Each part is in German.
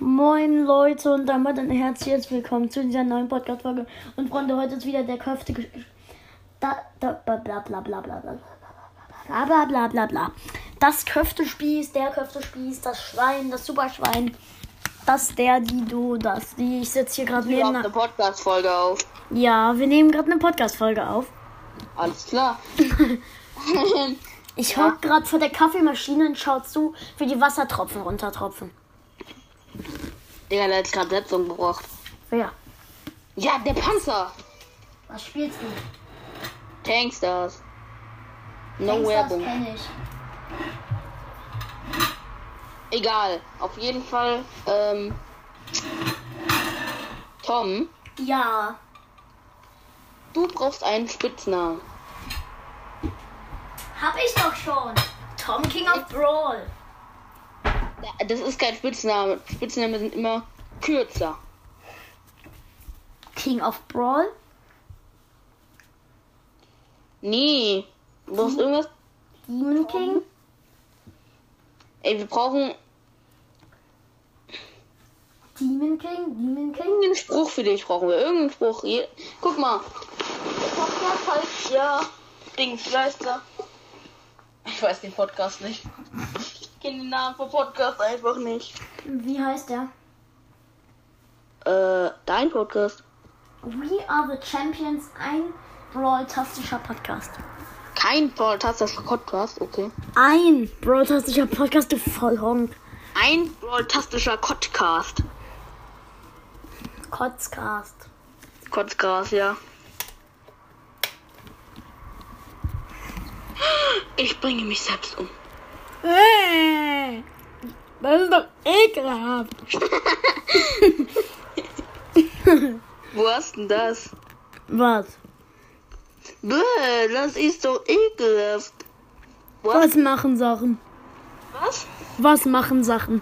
Moin Leute und damit ein herzliches Willkommen zu dieser neuen Podcast-Folge. Und Freunde, heute ist wieder der Köfte. Da, da, bla bla bla bla bla bla bla bla bla bla bla. Das Köftespieß, der Köftespieß, das Schwein, das Superschwein, das, der, die, du, das, die. Ich sitze hier gerade Wir neben. nehmen eine Podcast-Folge auf. Ja, wir nehmen gerade eine Podcast-Folge auf. Alles klar. Ich hock gerade vor der Kaffeemaschine und schau zu, wie die Wassertropfen runtertropfen. Digga, der hat gerade Setzung gebracht. Wer? Ja, der Panzer. Was spielst du? Tankstars. No Werbung. Egal. Auf jeden Fall, ähm. Tom, Ja. du brauchst einen Spitznamen. Hab ich doch schon. Tom King of Brawl. Das ist kein Spitzname. Spitznamen sind immer kürzer. King of Brawl? Nee. Du brauchst irgendwas. Demon King? Ey, wir brauchen Demon King? Demon King? irgendeinen Spruch für dich. Brauchen wir irgendeinen Spruch. Je Guck mal. Podcast heißt ja. Dings, wie heißt er? Ich weiß den Podcast nicht. Kenne den Namen vom Podcast einfach nicht. Wie heißt der? Äh, dein Podcast. We are the Champions, ein Brawl-tastischer Podcast. Kein fantastischer Podcast, okay. Ein Brawl-tastischer Podcast, du Vollhonk. Ein fantastischer Podcast. Kotzcast. Kotzgras, ja. Ich bringe mich selbst um. Das ist doch ekelhaft. Wo hast denn das? Was? Bäh, das ist doch ekelhaft. Was machen Sachen? Was? Was machen Sachen?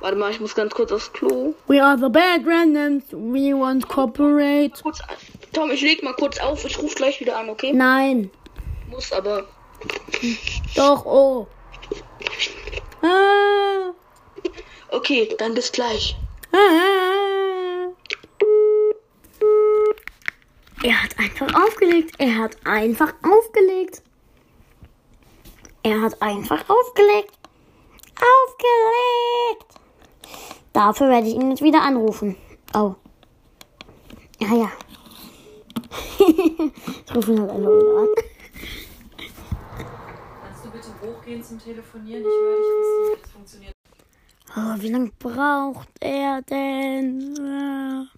Warte mal, ich muss ganz kurz aufs Klo. We are the bad randoms. We want cooperate. Tom, ich leg mal kurz auf. Ich rufe gleich wieder an, okay? Nein. Muss aber. Doch, oh. Ah, Okay, dann bis gleich. ah. Er hat einfach aufgelegt. Er hat einfach aufgelegt. Er hat einfach aufgelegt. Aufgelegt. Dafür werde ich ihn jetzt wieder anrufen. Oh. Ja, ja. ich rufe ihn halt einfach wieder an. Hochgehen zum Telefonieren? Ich höre dich bis es funktioniert. Oh, wie lange braucht er denn?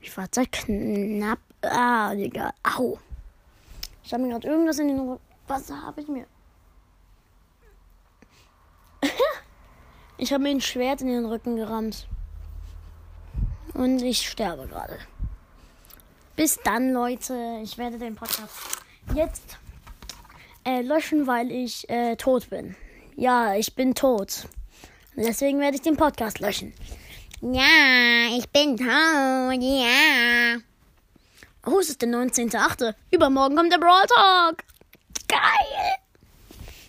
Ich warte knapp. Ah, egal. Au. Ich habe mir gerade irgendwas in den Rücken. Was habe ich mir? ich habe mir ein Schwert in den Rücken gerammt. Und ich sterbe gerade. Bis dann, Leute. Ich werde den Podcast jetzt äh, löschen, weil ich äh, tot bin. Ja, ich bin tot. Deswegen werde ich den Podcast löschen. Ja, ich bin tot, ja. Oh, es ist der 19.8. Übermorgen kommt der Brawl Talk. Geil.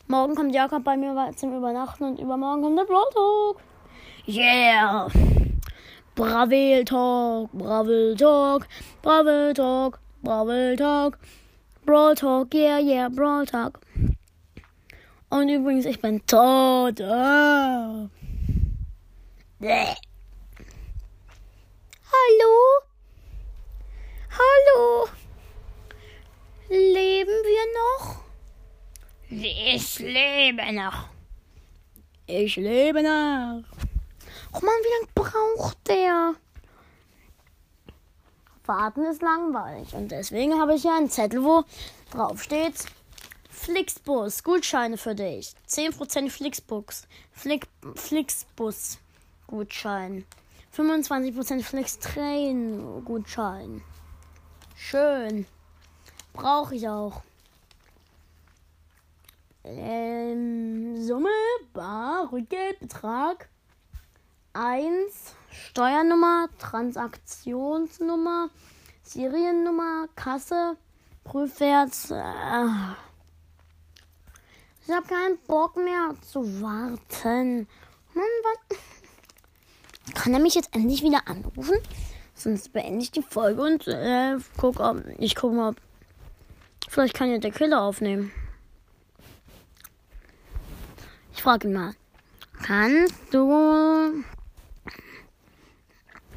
Morgen kommt Jakob bei mir zum Übernachten und übermorgen kommt der Brawl Talk. Yeah. Bravel Talk, Bravel Talk, Bravel Talk, Bravel Talk. Brawl Talk, yeah, yeah, Brawl Talk. Und übrigens, ich bin tot. Bäh. Hallo? Hallo? Leben wir noch? Ich lebe noch. Ich lebe noch. Oh Mann, wie lange braucht der? Warten ist langweilig. Und deswegen habe ich hier einen Zettel, wo drauf steht: Flixbus, Gutscheine für dich. 10% Flixbus. Flick, Flixbus Gutschein. 25% Flixtrain Gutschein. Schön. Brauche ich auch. Ähm, Summe, Bar, Rückgeldbetrag 1, Steuernummer, Transaktionsnummer, Seriennummer, Kasse, Prüfwert. Äh, ich habe keinen Bock mehr zu warten. Mann, was? kann er mich jetzt endlich wieder anrufen? Sonst beende ich die Folge und äh, guck, ob, ich gucke mal, ob, vielleicht kann ja der Killer aufnehmen. Ich frage ihn mal. Kannst du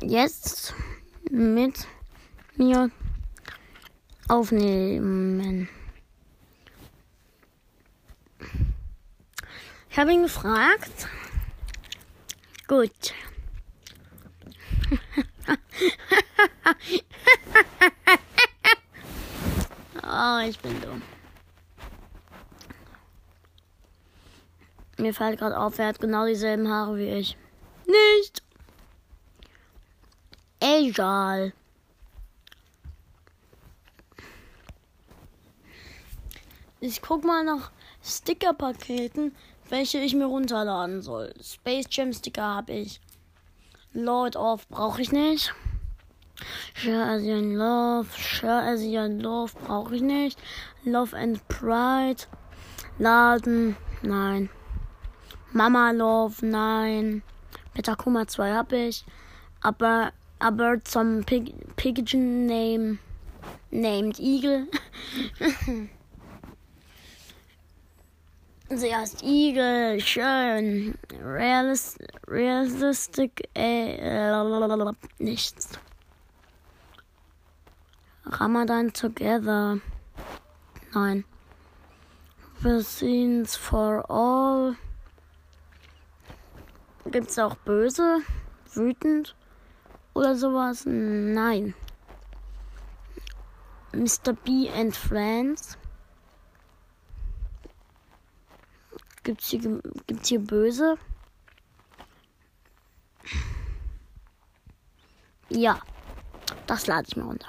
jetzt mit mir aufnehmen? Ich habe ihn gefragt. Gut. oh, ich bin dumm. Mir fällt gerade auf, er hat genau dieselben Haare wie ich. Nicht. Egal. Ich guck mal nach Sticker-Paketen, welche ich mir runterladen soll. Space Jam Sticker habe ich. Lord of brauche ich nicht. Share Asian Love, Share Asian Love brauche ich nicht. Love and Pride. Laden, nein. Mama Love, nein. Metakuma 2 habe ich. Aber, aber zum Pig, Pigeon Name, named Eagle. Sie heißt Igel, schön, realist, realistic, äh, nichts. Ramadan together. Nein. Vaccines for all. Gibt's auch böse, wütend oder sowas? Nein. Mr. B and Friends. Gibt's hier, gibt's hier böse? Ja, das lade ich mal runter.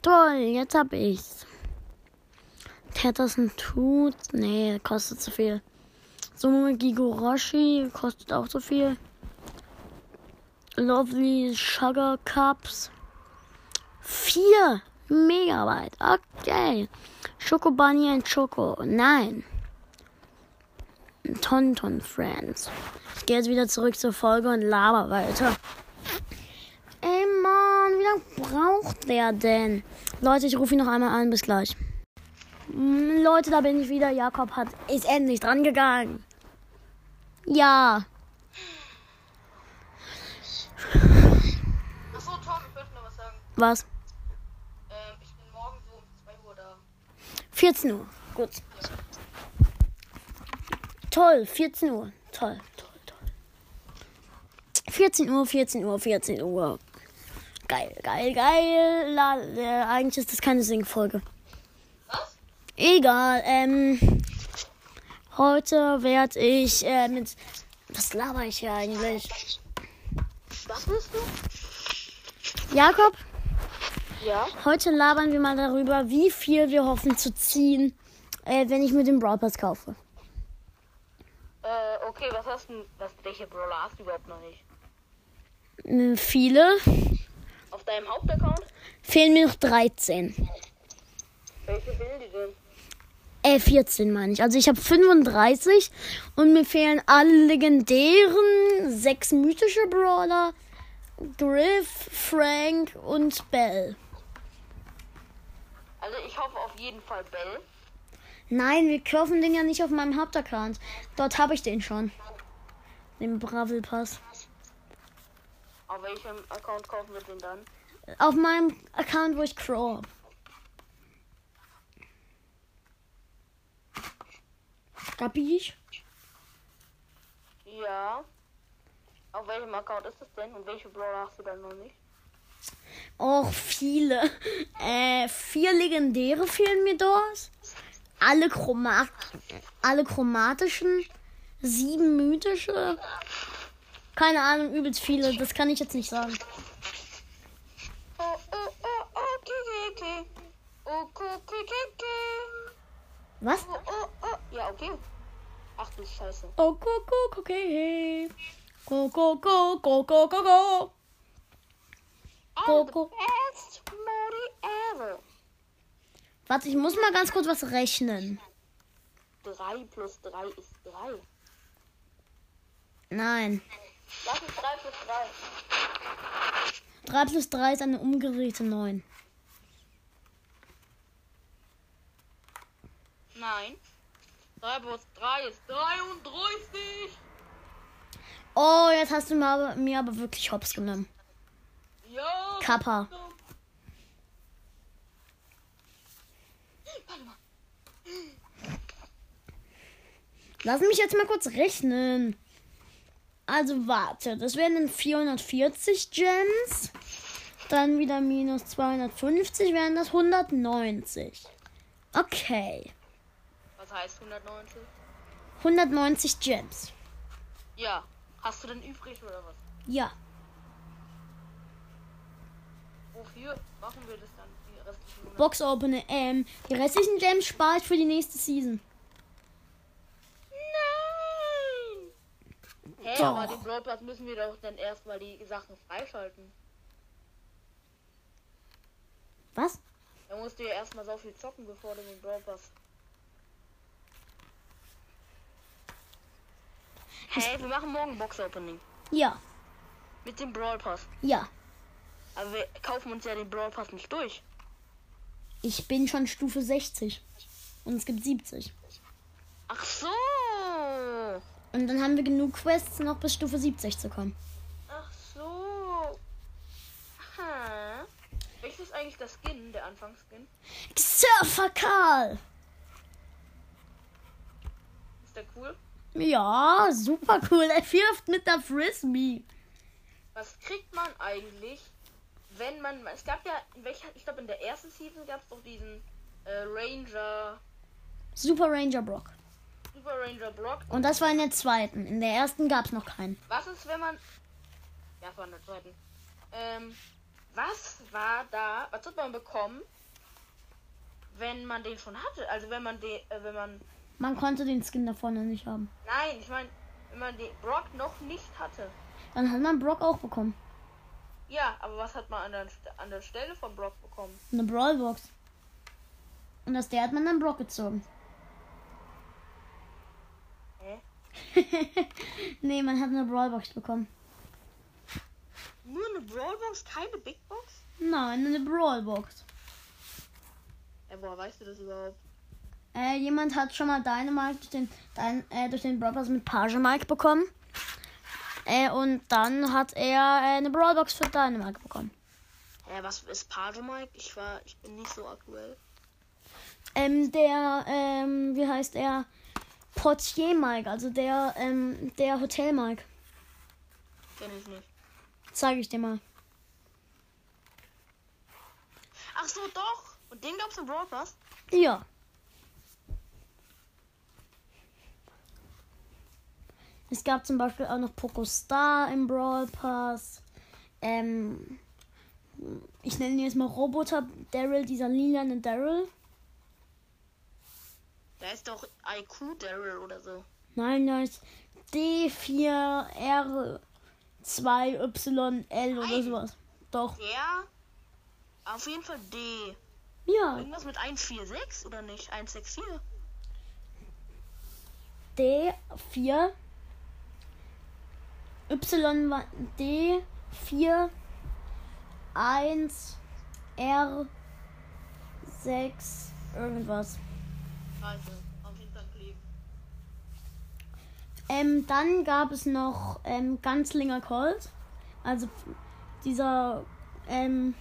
Toll, jetzt hab ich's. Tetterson tut. Nee, kostet zu viel. Summe Gigoroshi kostet auch zu viel. Lovely Sugar Cups. 4 Megabyte. Okay. Schoko Bunny and Choco. Nein. Tonton Friends. Ich gehe jetzt wieder zurück zur Folge und laber weiter. Ey Mann, wie lange braucht der denn? Leute, ich rufe ihn noch einmal an. Bis gleich. Mm, Leute, da bin ich wieder. Jakob hat ist endlich dran gegangen. Ja. Achso, Tom, ich wollte noch was? Ähm, ich bin morgen so um 2 Uhr da. 14 Uhr. Gut. Toll, 14 Uhr. Toll, toll, toll. 14 Uhr, 14 Uhr, 14 Uhr. Geil, geil, geil. La, äh, eigentlich ist das keine Singfolge. Was? Egal, ähm. Heute werde ich äh, mit. Was laber ich hier eigentlich? Was bist du? Jakob, Ja. heute labern wir mal darüber, wie viel wir hoffen zu ziehen, äh, wenn ich mir den Brawl Pass kaufe. Äh, okay, was hast du, was, welche Brawler hast du überhaupt noch nicht? Äh, viele. Auf deinem Hauptaccount? Fehlen mir noch 13. Welche fehlen die denn? Äh, 14 meine ich. Also ich habe 35 und mir fehlen alle legendären, sechs mythische Brawler, Griff, Frank und Bell. Also ich hoffe auf jeden Fall Bell. Nein, wir kaufen den ja nicht auf meinem Hauptaccount. Dort habe ich den schon. Den Bravel Pass. Auf welchem Account kaufen wir den dann? Auf meinem Account, wo ich Crow hab. Kapisch? Ja. Auf welchem Account ist das denn? Und welche Brawler hast du dann noch nicht? Och, viele. Äh, vier legendäre fehlen mir dort. Alle, Chromat alle chromatischen. Sieben mythische. Keine Ahnung, übelst viele. Das kann ich jetzt nicht sagen. Was? Ja, okay. Ach du Scheiße. Oh, go, go, okay. Go, go, go, go, go, go, go. Modi ever. Warte, ich muss mal ganz kurz was rechnen. 3 plus 3 ist 3. Nein. Was ist 3 plus 3? 3 plus 3 ist eine umgedrehte 9. Nein. 3 plus 3 ist 33. Oh, jetzt hast du mir aber, mir aber wirklich hops genommen. Kappa. Lass mich jetzt mal kurz rechnen. Also warte, das wären dann 440 Gems. Dann wieder minus 250 wären das 190. Okay. Was heißt 190? 190 Gems. Ja. Hast du denn übrig oder was? Ja. Wofür machen wir das dann? Die restlichen 100? Box Opener. Ähm, die restlichen Gems spare ich für die nächste Season. Nein! Hä, Doch. aber den Brawl Pass müssen wir doch dann erstmal die Sachen freischalten. Was? Da musst du ja erstmal so viel zocken, bevor du den Brawl Pass. Hey, wir machen morgen Box Opening. Ja. Mit dem Brawl Pass. Ja. Aber wir kaufen uns ja den Brawl Pass nicht durch. Ich bin schon Stufe 60. Und es gibt 70. Ach so! Und dann haben wir genug Quests, noch bis Stufe 70 zu kommen. Ach so. Aha. Welches ist eigentlich das Skin, der Anfangsskin? Surfer Karl! Ist der cool? Ja, super cool. Er wirft mit der Frisbee. Was kriegt man eigentlich, wenn man. Es gab ja, in welcher, ich glaube in der ersten Season gab es doch diesen äh, Ranger, Super Ranger Brock. Super Ranger Brock. Und das war in der zweiten. In der ersten gab es noch keinen. Was ist, wenn man. Ja, in der zweiten. Ähm, was war da, was hat man bekommen, wenn man den schon hatte? Also wenn man den, äh, wenn man. Man konnte den Skin da vorne nicht haben. Nein, ich meine, wenn man den Brock noch nicht hatte. Dann hat man Brock auch bekommen. Ja, aber was hat man an der, an der Stelle von Brock bekommen? Eine Brawlbox. Und aus der hat man dann Brock gezogen. Hä? nee, man hat eine Brawlbox bekommen. Nur eine Brawlbox, keine Big Box? Nein, eine Brawlbox. Ja, woher weißt du das überhaupt? Äh, jemand hat schon mal Dynamite durch den, dein, äh, durch den Brawl mit Page Mike bekommen. Äh, und dann hat er äh, eine Brawlbox für Dynamite bekommen. Hä, was ist Page Mike? Ich war, ich bin nicht so aktuell. Ähm, der, ähm, wie heißt er? Portier Mike, also der, ähm, der Hotel Mike. Kenn ich nicht. Zeige ich dir mal. Ach so, doch. Und den gab's im Pass? Ja. Es gab zum Beispiel auch noch Poco Star im Brawl Pass. Ähm, ich nenne ihn jetzt mal Roboter Daryl, dieser lilane Daryl. Da ist doch IQ Daryl oder so. Nein, das ist D4R2YL oder sowas. Doch. Der? Auf jeden Fall D. Ja, Irgendwas mit 146 oder nicht? 164? D4 Y war D4 1 R 6 irgendwas. Also, auf Fall Klick. Ähm, dann gab es noch ähm, Ganzlinger Colt. Also dieser ähm,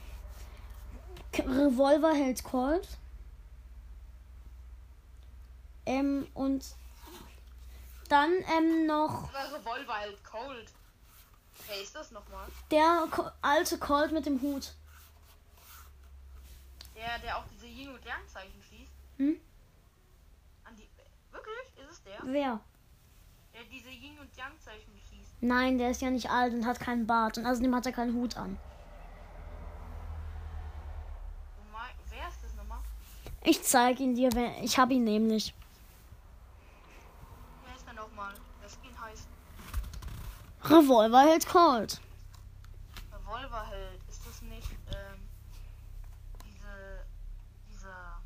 K- Revolver hält Colt. Ähm, und dann ähm, noch Aber Revolver hält Cold. Wer ist das nochmal? der alte Colt mit dem Hut. Der, der auch diese Yin und Yang Zeichen schießt. Hm? An die. Wirklich? Ist es der? Wer? Der diese Yin und Yang Zeichen schießt. Nein, der ist ja nicht alt und hat keinen Bart. Und außerdem hat er keinen Hut an. Wer ist das nochmal? Ich zeige ihn dir, wenn ich habe ihn nämlich. Wer ist der nochmal? Der Skin heißt Revolver hält Colt. Revolver hält. Ist das nicht ähm, diese, dieser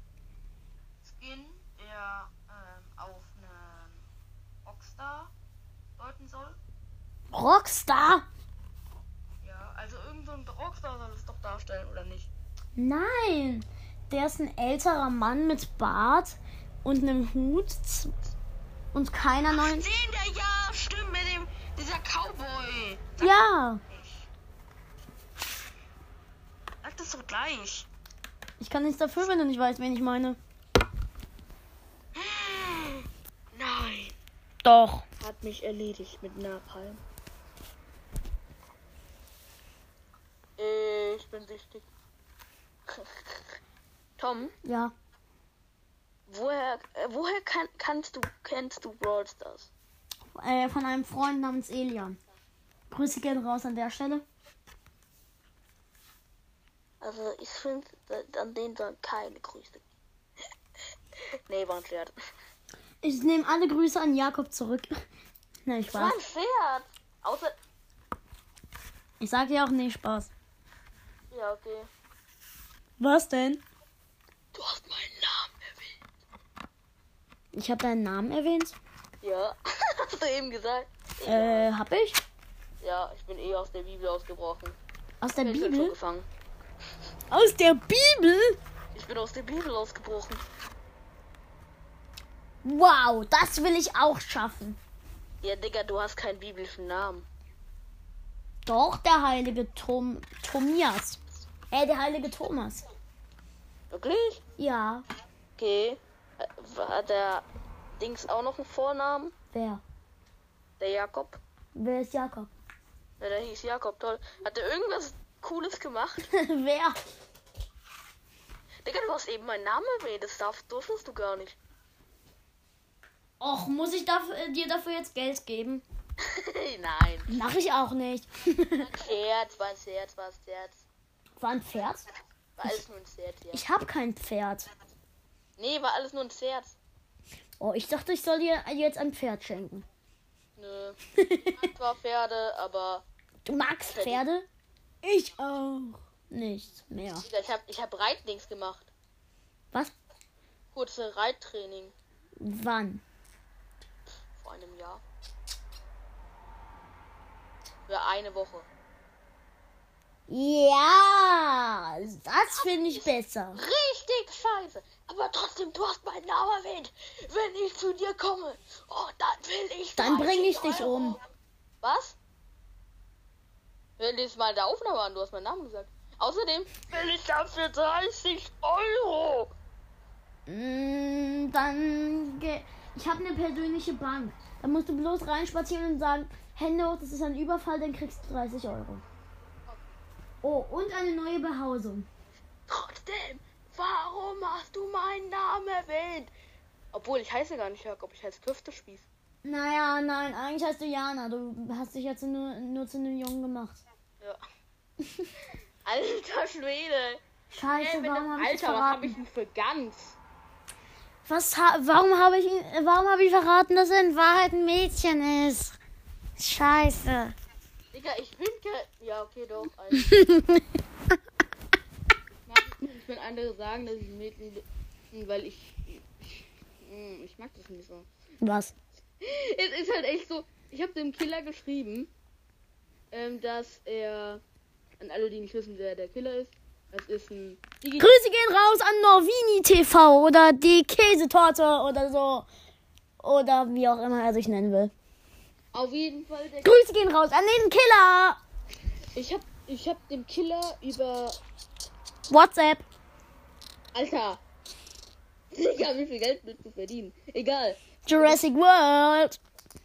Skin, der ähm, auf einen Rockstar deuten soll? Rockstar? Ja, also irgend so Rockstar soll es doch darstellen, oder nicht? Nein. Der ist ein älterer Mann mit Bart und einem Hut und keiner neuen. Den der ja, stimmt, mit dem, dieser Cowboy. Ja, Sag das doch gleich. ich kann nichts dafür, wenn du nicht weißt, wen ich meine. Nein. Doch. Hat mich erledigt mit Napalm. Ich bin süchtig. Tom, Ja. woher, äh, woher kann, kannst du, kennst du Brawl Stars? Äh, von einem Freund namens Elian. Grüße gehen raus an der Stelle. Also ich finde, an den sollen keine Grüße. nee, war ein Pferd. Ich nehme alle Grüße an Jakob zurück. Na, ich War ein Pferd. Außer, Ich sage ja auch nee, Spaß. ja okay. Was denn? Du hast meinen Namen erwähnt. Ich habe deinen Namen erwähnt. Ja, hast du eben gesagt? Äh, hab ich? Ja, ich bin eh aus der Bibel ausgebrochen. Aus der Ich bin schon Bibel? gefangen. Aus der Bibel? Ich bin aus der Bibel ausgebrochen. Wow, das will ich auch schaffen. Ja, Digga, du hast keinen biblischen Namen. Doch, der heilige Tom Tomias. Äh, der heilige Thomas. Wirklich? Ja. Okay. Äh, Hat der Dings auch noch einen Vornamen? Wer? Der Jakob? Wer ist Jakob? Ja, der hieß Jakob, toll. Hat er irgendwas Cooles gemacht? Wer? Digga, du hast eben meinen Namen erwähnt. Das darf, durftest du gar nicht. Och, muss ich dafür, äh, dir dafür jetzt Geld geben? Nein. Mach ich auch nicht. Scherz, war ein Scherz, war ein Scherz. War ein Pferd? War alles nur ein Scherz, ja. Ich hab kein Pferd. Nee, war alles nur ein Scherz. Oh, ich dachte, ich soll dir jetzt ein Pferd schenken. Nö. Zwar Pferde, aber. Du magst Pferde? Ich auch. Nicht mehr. Ich hab, ich hab Reitdings gemacht. Was? Kurze Reittraining Wann? vor einem Jahr. Für eine Woche. Ja, das finde ich besser. Richtig scheiße. Aber trotzdem, du hast meinen Namen erwähnt. Wenn ich zu dir komme, oh, dann will ich. Dann 30 bring ich dich Euro. um. Was? Wenn das mal der Aufnahme an, du hast meinen Namen gesagt. Außerdem will ich dafür 30 Euro. Mm, dann. Ge ich habe eine persönliche Bank. Da musst du bloß reinspazieren und sagen: Hände hoch, das ist ein Überfall, dann kriegst du 30 Euro. Oh, und eine neue Behausung. Trotzdem, warum hast du meinen Namen erwähnt? Obwohl, ich heiße gar nicht Jakob, ich heiße Köftespieß. Naja, nein, eigentlich heißt du Jana. Du hast dich jetzt nur, nur zu einem Jungen gemacht. Ja. Alter Schwede. Scheiße, wenn warum habe ich Alter, was hab verraten? ich denn für ganz? Was ha warum habe ich ihn- warum habe ich verraten, dass er in Wahrheit ein Mädchen ist? Scheiße. Digga, ich bin kein. Ja, okay, doch. Alter. Will andere sagen, dass ich Mädchen bin, weil ich. Ich, ich mag das nicht so. Was? Es ist halt echt so, ich habe dem Killer geschrieben, ähm, dass er, an alle, die nicht wissen, wer der Killer ist, das ist ein Digi Grüße gehen raus an Norvini TV oder die Käsetorte oder so. Oder wie auch immer er sich nennen will. Auf jeden Fall, der Grüße gehen raus an den Killer. ich hab, ich hab dem Killer über, WhatsApp. Alter, Digga, wie viel Geld willst du verdienen? Egal, Jurassic World.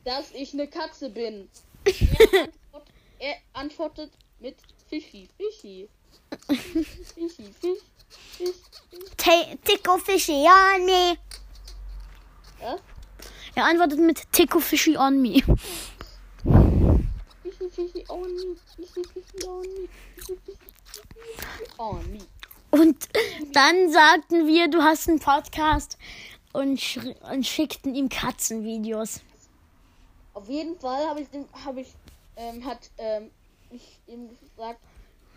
dass ich eine Katze bin. Er, antwort, er antwortet mit Fischi, Fischi. Fischi, Fisch, Fisch, Fisch. Tico Fishy on me. Was? Er antwortet mit Tico Fishy on me. Fischi, Fischi, on me. Fischi, Fischi, on me. Fischi, Fischi, on me. Und dann sagten wir, du hast einen Podcast und, und schickten ihm Katzenvideos. Auf jeden Fall habe ich habe ich, ähm, hat, ähm, ich ihm gesagt,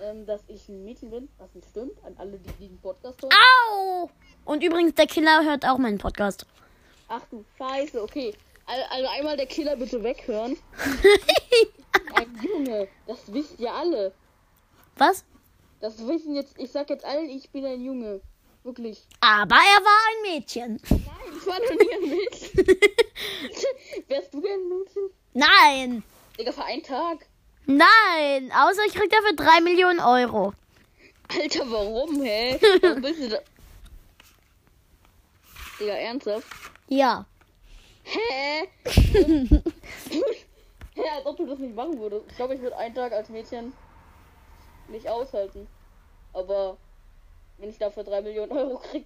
ähm, dass ich ein Mädchen bin, was nicht stimmt, an alle, die diesen Podcast hören. Au! Und übrigens, der Killer hört auch meinen Podcast. Ach du Scheiße, okay. Also, also einmal der Killer bitte weghören. Junge. Das wisst ihr alle. Was? Das wissen jetzt, ich sag jetzt allen, ich bin ein Junge. Wirklich. Aber er war ein Mädchen. Nein, ich war noch nie ein Mädchen. Wärst du denn ein Mädchen? Nein. Digga, für einen Tag. Nein. Außer ich krieg dafür 3 Millionen Euro. Alter, warum, hä? Was bist du da? Digga, ernsthaft? Ja. Hä? Hä, als ob du das nicht machen würdest. Ich glaube, ich würde einen Tag als Mädchen nicht aushalten. Aber wenn ich dafür 3 Millionen Euro krieg.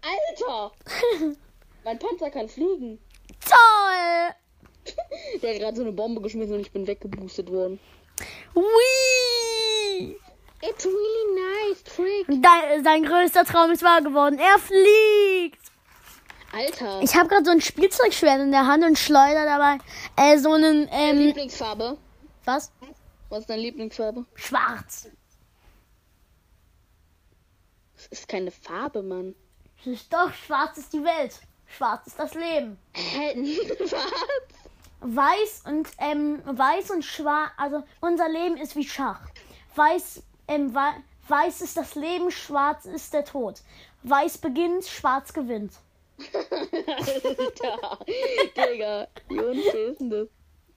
Alter! mein Panzer kann fliegen. Toll. Der hat gerade so eine Bombe geschmissen und ich bin weggeboostet worden. Whee! It's really nice, Trick. Dein, sein größter Traum ist wahr geworden. Er fliegt. Alter. Ich habe gerade so ein Spielzeugschwert in der Hand und schleudere dabei äh, so einen ähm, Lieblingsfarbe. was? Was ist deine Lieblingsfarbe? Schwarz. Das ist keine Farbe, Mann. Das ist doch schwarz ist die Welt. Schwarz ist das Leben. Was? Weiß und ähm, weiß und schwarz. Also unser Leben ist wie Schach. Weiß ähm, wei weiß ist das Leben, schwarz ist der Tod. Weiß beginnt, schwarz gewinnt. Alter. Digga, wie unfair ist denn das?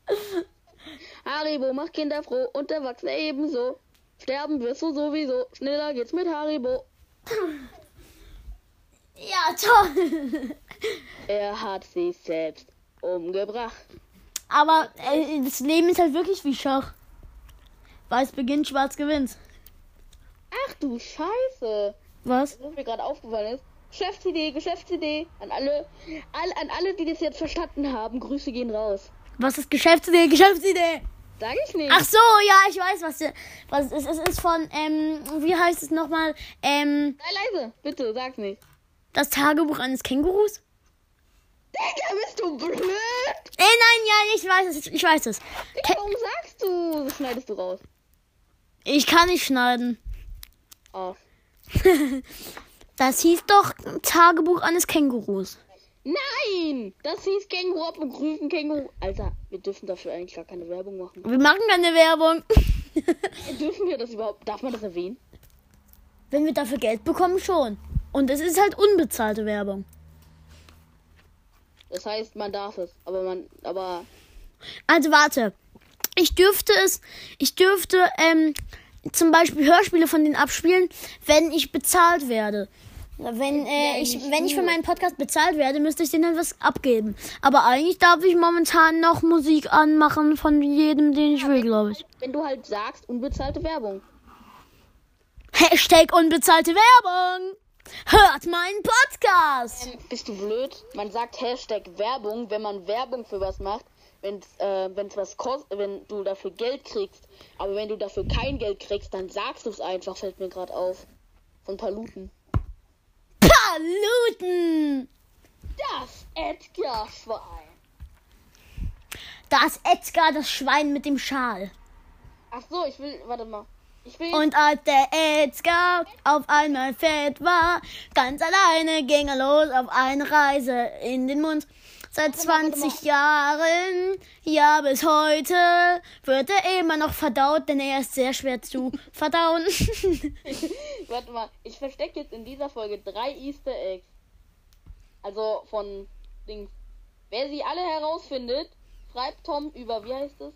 Haribo macht Kinder froh und Erwachsene ebenso. Sterben wirst du sowieso. Schneller geht's mit Haribo. Ja, toll. Er hat sich selbst umgebracht. Aber äh, das Leben ist halt wirklich wie Schach. Weiß beginnt, schwarz gewinnt. Ach du Scheiße. Was? Was mir gerade aufgefallen ist. Geschäftsidee, Geschäftsidee. An alle, all, an alle, die das jetzt verstanden haben, Grüße gehen raus. Was ist Geschäftsidee? Geschäftsidee. Sag ich nicht. Ach so, ja, ich weiß, was, was es ist. Es ist von, ähm, wie heißt es nochmal? Ähm, Sei leise, bitte, sag's nicht. das Tagebuch eines Kängurus? Digga, bist du blöd? Äh, nein, ja, ich weiß es, ich weiß es. Digga, warum sagst du? Das schneidest du raus. Ich kann nicht schneiden. Oh. Das hieß doch Tagebuch eines Kängurus. Nein! Das hieß Känguru begrüßen Känguru. Alter, wir dürfen dafür eigentlich gar keine Werbung machen. Wir machen keine Werbung. Dürfen wir das überhaupt? Darf man das erwähnen? Wenn wir dafür Geld bekommen, schon. Und es ist halt unbezahlte Werbung. Das heißt, man darf es. Aber man. Aber. Also warte. Ich dürfte es, ich dürfte ähm, zum Beispiel Hörspiele von denen abspielen, wenn ich bezahlt werde. Wenn, äh, ich, wenn ich für meinen Podcast bezahlt werde, müsste ich denen halt was abgeben. Aber eigentlich darf ich momentan noch Musik anmachen von jedem, den ich will, glaube ich. Wenn du halt sagst, unbezahlte Werbung. Hashtag unbezahlte Werbung. Hört meinen Podcast. Ähm, bist du blöd? Man sagt Hashtag Werbung, wenn man Werbung für was macht, wenn's, äh, wenn's was kostet, wenn du dafür Geld kriegst. Aber wenn du dafür kein Geld kriegst, dann sagst du es einfach, fällt mir gerade auf. Von Paluten. Paluten. Das Edgar-Schwein. Das Edgar, das Schwein mit dem Schal. Ach so, ich will, warte mal. Ich will Und als der Edgar auf einmal fett war, ganz alleine ging er los auf eine Reise in den Mund. Seit Warte mal, warte 20 Jahren, ja bis heute, wird er immer noch verdaut, denn er ist sehr schwer zu verdauen. Warte mal, ich verstecke jetzt in dieser Folge drei Easter Eggs. Also von Dings. Wer sie alle herausfindet, schreibt Tom über, wie heißt es?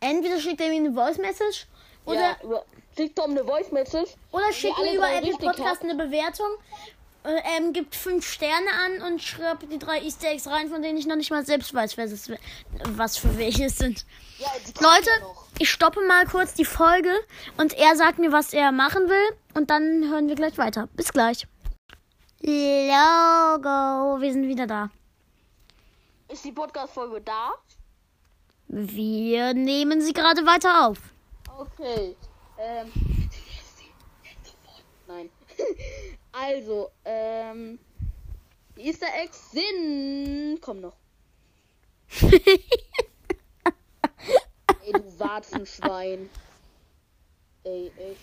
Entweder schickt er mir eine Voice Message oder, ja, schickt Tom eine Voice Message. oder schickt mir über Apple Podcast eine Bewertung. Äh, ähm, gibt fünf Sterne an und schreibt die drei Easter Eggs rein, von denen ich noch nicht mal selbst weiß, was, es, was für welche es sind. Ja, Leute, ich stoppe mal kurz die Folge und er sagt mir, was er machen will und dann hören wir gleich weiter. Bis gleich. Logo, wir sind wieder da. Ist die Podcast-Folge da? Wir nehmen sie gerade weiter auf. Okay. Ähm. Nein. Also, ähm. Die Easter Eggs sind. Komm noch. Ey, du Warzenschwein. Ey, ey.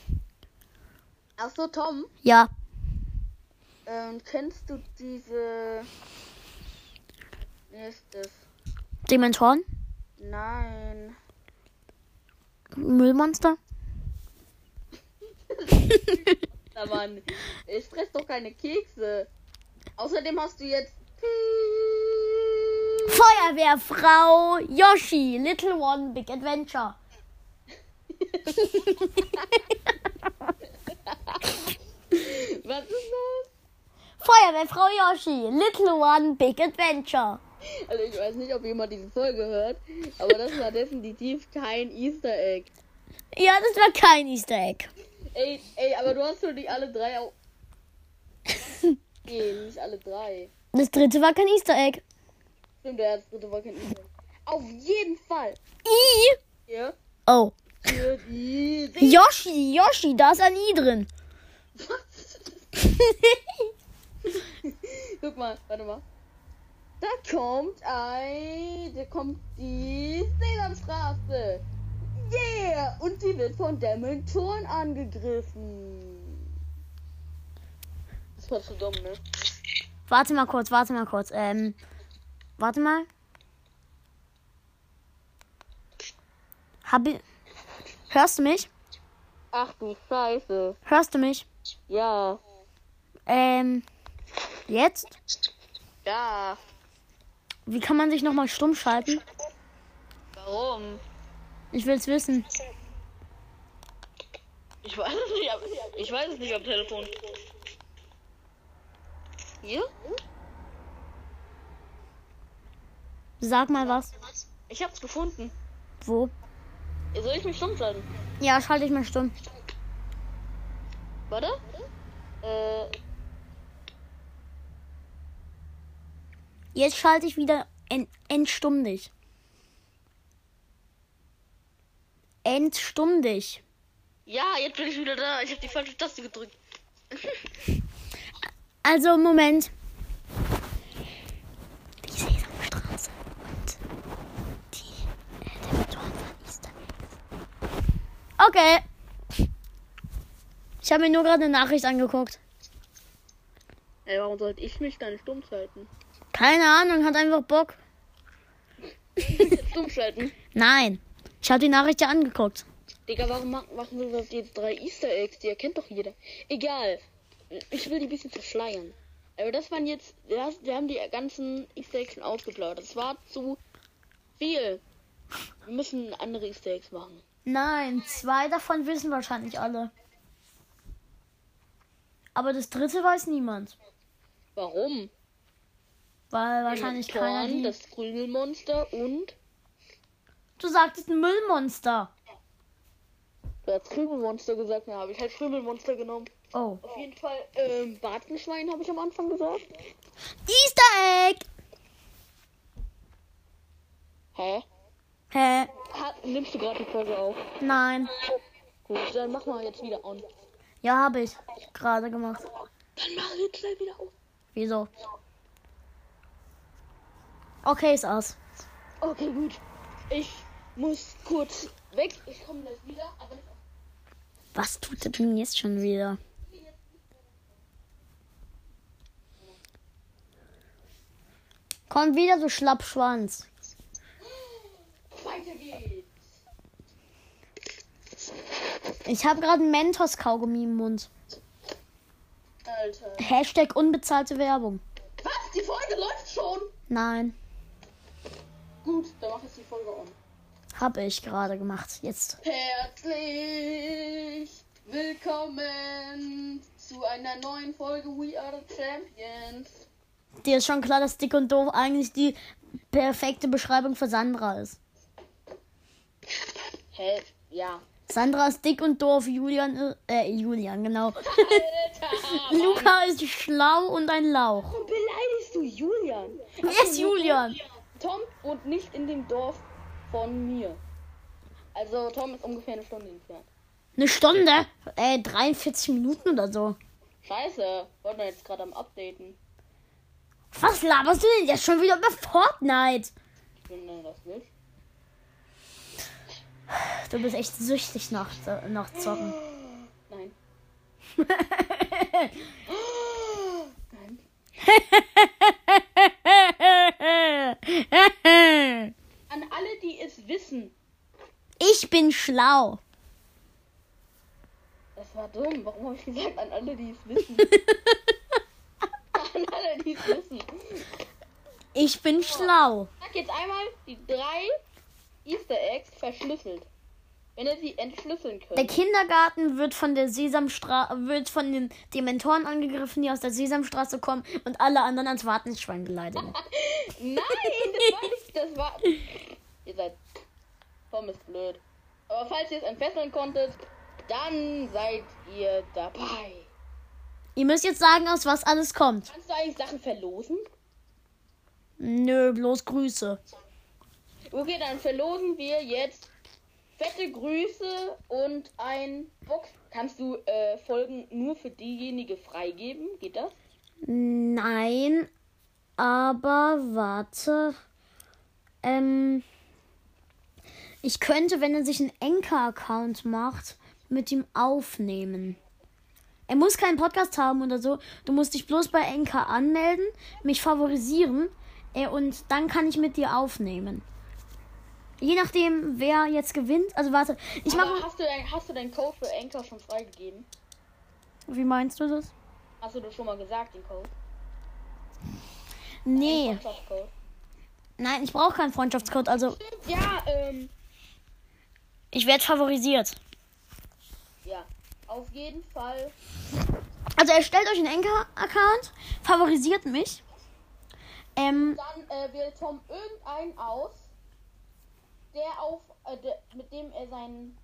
Achso, Tom. Ja, Ähm, kennst du diese. Wie ist das? Dementoren. Nein. Müllmonster? Mann, ich fress doch keine Kekse. Außerdem hast du jetzt. Feuerwehrfrau Yoshi, Little One, Big Adventure. Was ist das? Feuerwehrfrau Yoshi, Little One, Big Adventure. Also ich weiß nicht, ob jemand diese Folge hört, aber das war definitiv kein Easter Egg. Ja, das war kein Easter Egg. Ey, ey, aber du hast doch nicht alle drei au Nee, nicht alle drei. Das dritte war kein Easter Egg. Stimmt, der dritte war kein Easter Egg. Auf jeden Fall. I. Ja. Oh. Die Yoshi, Yoshi, da ist ein I drin. Guck mal, warte mal. Da kommt ein. Da kommt die Sesamstraße. Yeah! Und sie wird von Dementoren angegriffen. Das war zu dumm, ne? Warte mal kurz, warte mal kurz. Ähm, warte mal. Hab ich, hörst du mich? Ach du Scheiße. Hörst du mich? Ja. Ähm, jetzt? Ja. Wie kann man sich nochmal stumm schalten? Warum? Ich will's wissen. Ich weiß es nicht. Ich weiß es nicht am Telefon. Hier? Sag mal was. Ich hab's gefunden. Wo? Soll ich mich stumm schalten? Ja, schalte ich mal stumm. Warte. Äh, Jetzt schalte ich wieder en entstumm dich. Entstumm dich. ja, jetzt bin ich wieder da. Ich habe die falsche Taste gedrückt. Also, Moment. Die Sesamstraße und die äh, Dementoren von Easter Eggs. Okay. Ich habe mir nur gerade eine Nachricht angeguckt. Ey, warum sollte ich mich dann stumm schalten? Keine Ahnung, hat einfach Bock. stumm schalten? Nein. Ich habe die Nachricht ja angeguckt. Digga, warum machen, wir das jetzt drei Easter Eggs? Die erkennt doch jeder. Egal. Ich will die ein bisschen verschleiern. Aber das waren jetzt. Wir wir haben die ganzen Easter Eggs schon ausgeplaudert. Das war zu viel. Wir müssen andere Easter Eggs machen. Nein, zwei davon wissen wahrscheinlich alle. Aber das dritte weiß niemand. Warum? Weil wahrscheinlich keiner Korn, die... das Krümelmonster und. Du sagtest ein Müllmonster. Du hast Krümelmonster gesagt, ja, habe ich halt Krümelmonster genommen. Oh. Auf jeden Fall, ähm, Bartenschwein habe ich am Anfang gesagt. Easter Egg! Hä? Hä? Ha, nimmst du gerade die Folge auf? Nein. Gut, dann mach mal jetzt wieder on. Ja, habe ich gerade gemacht. Dann mach jetzt schnell wieder auf. Wieso? Okay, ist aus. Okay, gut. Ich muss kurz weg. Ich komme gleich wieder. Was tut er denn jetzt schon wieder? Komm wieder, du Schlappschwanz. Weiter geht's. Ich habe gerade einen Mentos-Kaugummi im Mund. Alter. Hashtag unbezahlte Werbung. Was? Die Folge läuft schon? Nein, Gut, dann mach jetzt die Folge on. Habe ich gerade gemacht. Jetzt. Herzlich willkommen zu einer neuen Folge We Are the Champions. Dir ist schon klar, dass Dick und Doof eigentlich die perfekte Beschreibung für Sandra ist. Hä? Ja. Sandra ist dick und doof, Julian, ist- äh, Julian, genau. Alter! Luca ist schlau und ein Lauch. Warum beleidigst du Julian? Wer ist Julian? Tom wohnt nicht in dem Dorf von mir. Also Tom ist ungefähr eine Stunde entfernt. Eine Stunde? Äh, 43 Minuten oder so. Scheiße, wollten wir jetzt gerade am Updaten. Was laberst du denn jetzt schon wieder über Fortnite? Ich finde das nicht. Du bist echt süchtig nach, nach Zocken. Nein. Nein. An alle, die es wissen. Ich bin schlau. Das war dumm. Warum habe ich gesagt, an alle, die es wissen? an alle, die es wissen. Ich bin schlau. Sag jetzt einmal die drei Easter Eggs verschlüsselt. Wenn ihr sie entschlüsseln könnt. Der Kindergarten wird von der Sesamstraße, wird von den Dementoren angegriffen, die aus der Sesamstraße kommen und alle anderen ans Wartensschwein beleidigen. Nein, das war nicht. Das war. Ihr seid. Tom ist blöd. Aber falls ihr es entfesseln konntet, dann seid ihr dabei. Ihr müsst jetzt sagen, aus was alles kommt. Kannst du eigentlich Sachen verlosen? Nö, bloß Grüße. Okay, dann verlosen wir jetzt fette Grüße und ein Box. Kannst du äh, Folgen nur für diejenige freigeben? Geht das? Nein, aber warte. Ähm, ich könnte, wenn er sich einen Enker-Account macht, mit ihm aufnehmen. Er muss keinen Podcast haben oder so. Du musst dich bloß bei Enker anmelden, mich favorisieren äh, und dann kann ich mit dir aufnehmen. Je nachdem, wer jetzt gewinnt. Also warte, ich mache. hast du, dein, hast du deinen Code für Anchor schon freigegeben? Wie meinst du das? Hast du das schon mal gesagt, den Code? Nee, Freundschaftscode. nein, ich brauche keinen Freundschaftscode. Also Ja, ähm, ich werde favorisiert. ja. Auf jeden Fall. Also erstellt euch einen Enker-Account, favorisiert mich. Ähm, Dann äh, wählt Tom irgendeinen aus, der auf, äh, der, mit dem er seinen.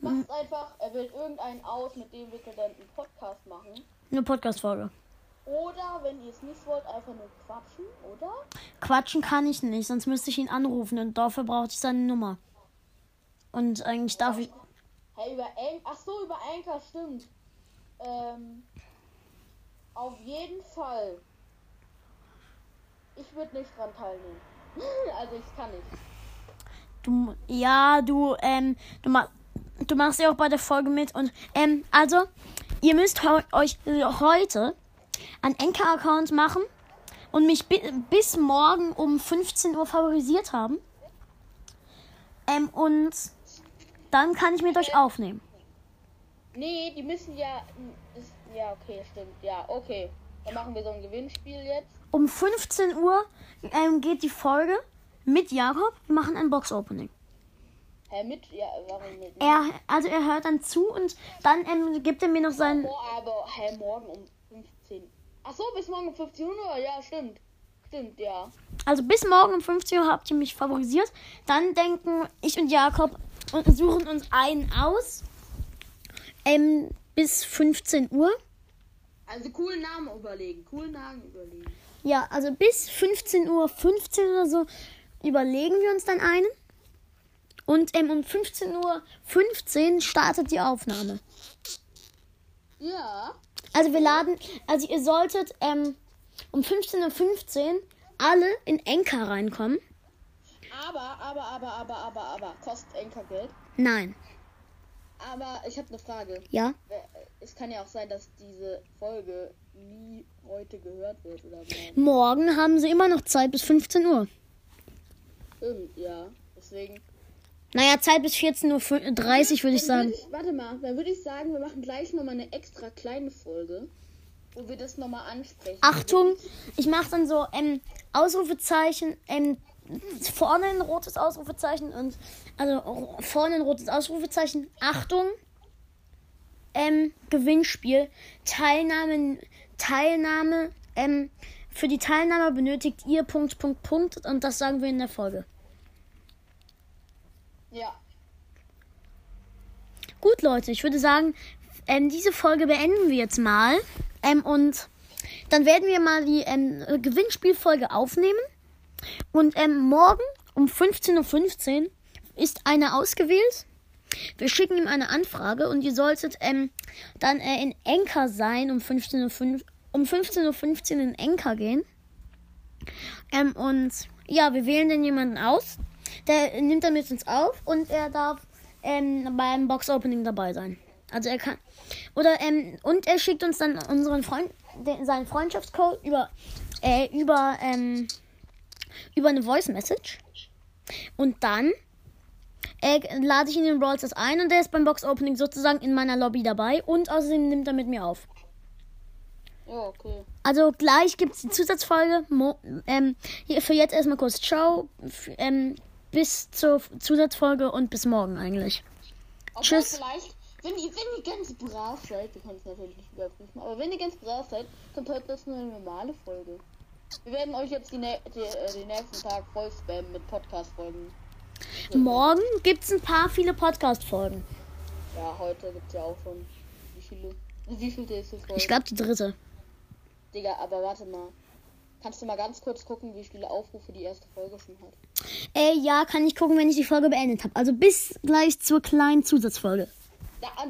Macht einfach, er wählt irgendeinen aus, mit dem wird er dann einen Podcast machen. eine Podcast-Folge. Oder wenn ihr es nicht wollt, einfach nur quatschen, oder? Quatschen kann ich nicht, sonst müsste ich ihn anrufen und dafür brauchte ich seine Nummer. Und eigentlich darf ich. Hey, über Anchor. Ach so, über Anchor stimmt. Ähm. Auf jeden Fall. Ich würde nicht dran teilnehmen. also ich kann nicht. Du, ja, du, ähm, du, ma du machst ja auch bei der Folge mit. Und, ähm, also, ihr müsst euch heute einen Enker-Account machen und mich bi bis morgen um 15 Uhr favorisiert haben. Ähm, und dann kann ich mit euch aufnehmen. Nee, die müssen ja. Ist, ja, okay, stimmt. Ja, okay. Dann machen wir so ein Gewinnspiel jetzt. Um 15 Uhr ähm, geht die Folge mit Jakob. Wir machen ein Box-Opening. Hä, mit. Ja, warum mit? Er, also er hört dann zu und dann ähm, gibt er mir noch seinen. Mor aber, hä, morgen um 15. Ach so, bis morgen um 15 Uhr? Ja, stimmt. Stimmt, ja. Also bis morgen um 15 Uhr habt ihr mich favorisiert. Dann denken ich und Jakob und suchen uns einen aus. Ähm, bis 15 Uhr. Also coolen Namen überlegen. Coolen Namen überlegen. Ja, also bis 15 Uhr 15 oder so überlegen wir uns dann einen. Und ähm, um 15 Uhr 15 startet die Aufnahme. Ja. Also wir laden, also ihr solltet ähm, um 15.15 Uhr alle in Enka reinkommen. Aber, aber, aber, aber, aber, aber. Kostet Anchor Geld. Nein. Aber ich habe eine Frage. Ja? Es kann ja auch sein, dass diese Folge nie heute gehört wird oder morgen. Morgen haben sie immer noch Zeit bis 15 Uhr. Stimmt, ja. Deswegen. Naja, Zeit bis 14.30 Uhr würde ich sagen. würd ich, warte mal, dann würde ich sagen, wir machen gleich nochmal eine extra kleine Folge, wo wir das nochmal ansprechen. Achtung, ich mache dann so ähm, Ausrufezeichen, ähm, vorne ein rotes Ausrufezeichen und also vorne ein rotes Ausrufezeichen. Achtung, ähm, Gewinnspiel, Teilnahme, Teilnahme, ähm, für die Teilnahme benötigt ihr Punkt, Punkt, Punkt und das sagen wir in der Folge. Ja. Gut, Leute, ich würde sagen, ähm, diese Folge beenden wir jetzt mal. Ähm, und dann werden wir mal die ähm, Gewinnspielfolge aufnehmen. Und ähm, morgen um 15.15 Uhr ist einer ausgewählt. Wir schicken ihm eine Anfrage und ihr solltet ähm, dann äh, in Enker sein um 15.15 Uhr. Um 15.15 Uhr in Enker gehen. Ähm, und ja, wir wählen dann jemanden aus. Der nimmt dann mit uns auf und er darf ähm, beim Box-Opening dabei sein. Also er kann. Oder ähm, und er schickt uns dann unseren Freund, den, seinen Freundschaftscode über äh, über ähm, über eine Voice Message. Und dann äh, lade ich ihn in den Brawl Stars ein und der ist beim Box Opening sozusagen in meiner Lobby dabei und außerdem nimmt er mit mir auf. Okay. Also gleich gibt es die Zusatzfolge. Mo ähm, hier für jetzt erstmal kurz Ciao. Ähm, bis zur Zusatzfolge und bis morgen eigentlich. Obwohl Tschüss. vielleicht, wenn ihr, wenn ihr ganz brav seid, wir können es natürlich nicht überprüfen, aber wenn ihr ganz brav seid, kommt heute das nur eine normale Folge. Wir werden euch jetzt die, die, äh, den nächsten Tag voll spammen mit Podcast-Folgen. Morgen gibt es ein paar viele Podcast-Folgen. Ja, heute gibt es ja auch schon. Wie viele? Wie viele ist es? Ich glaube die dritte. Digga, aber warte mal. Kannst du mal ganz kurz gucken, wie viele Aufrufe die erste Folge schon hat? Äh, ja, kann ich gucken, wenn ich die Folge beendet habe. Also bis gleich zur kleinen Zusatzfolge. Da, du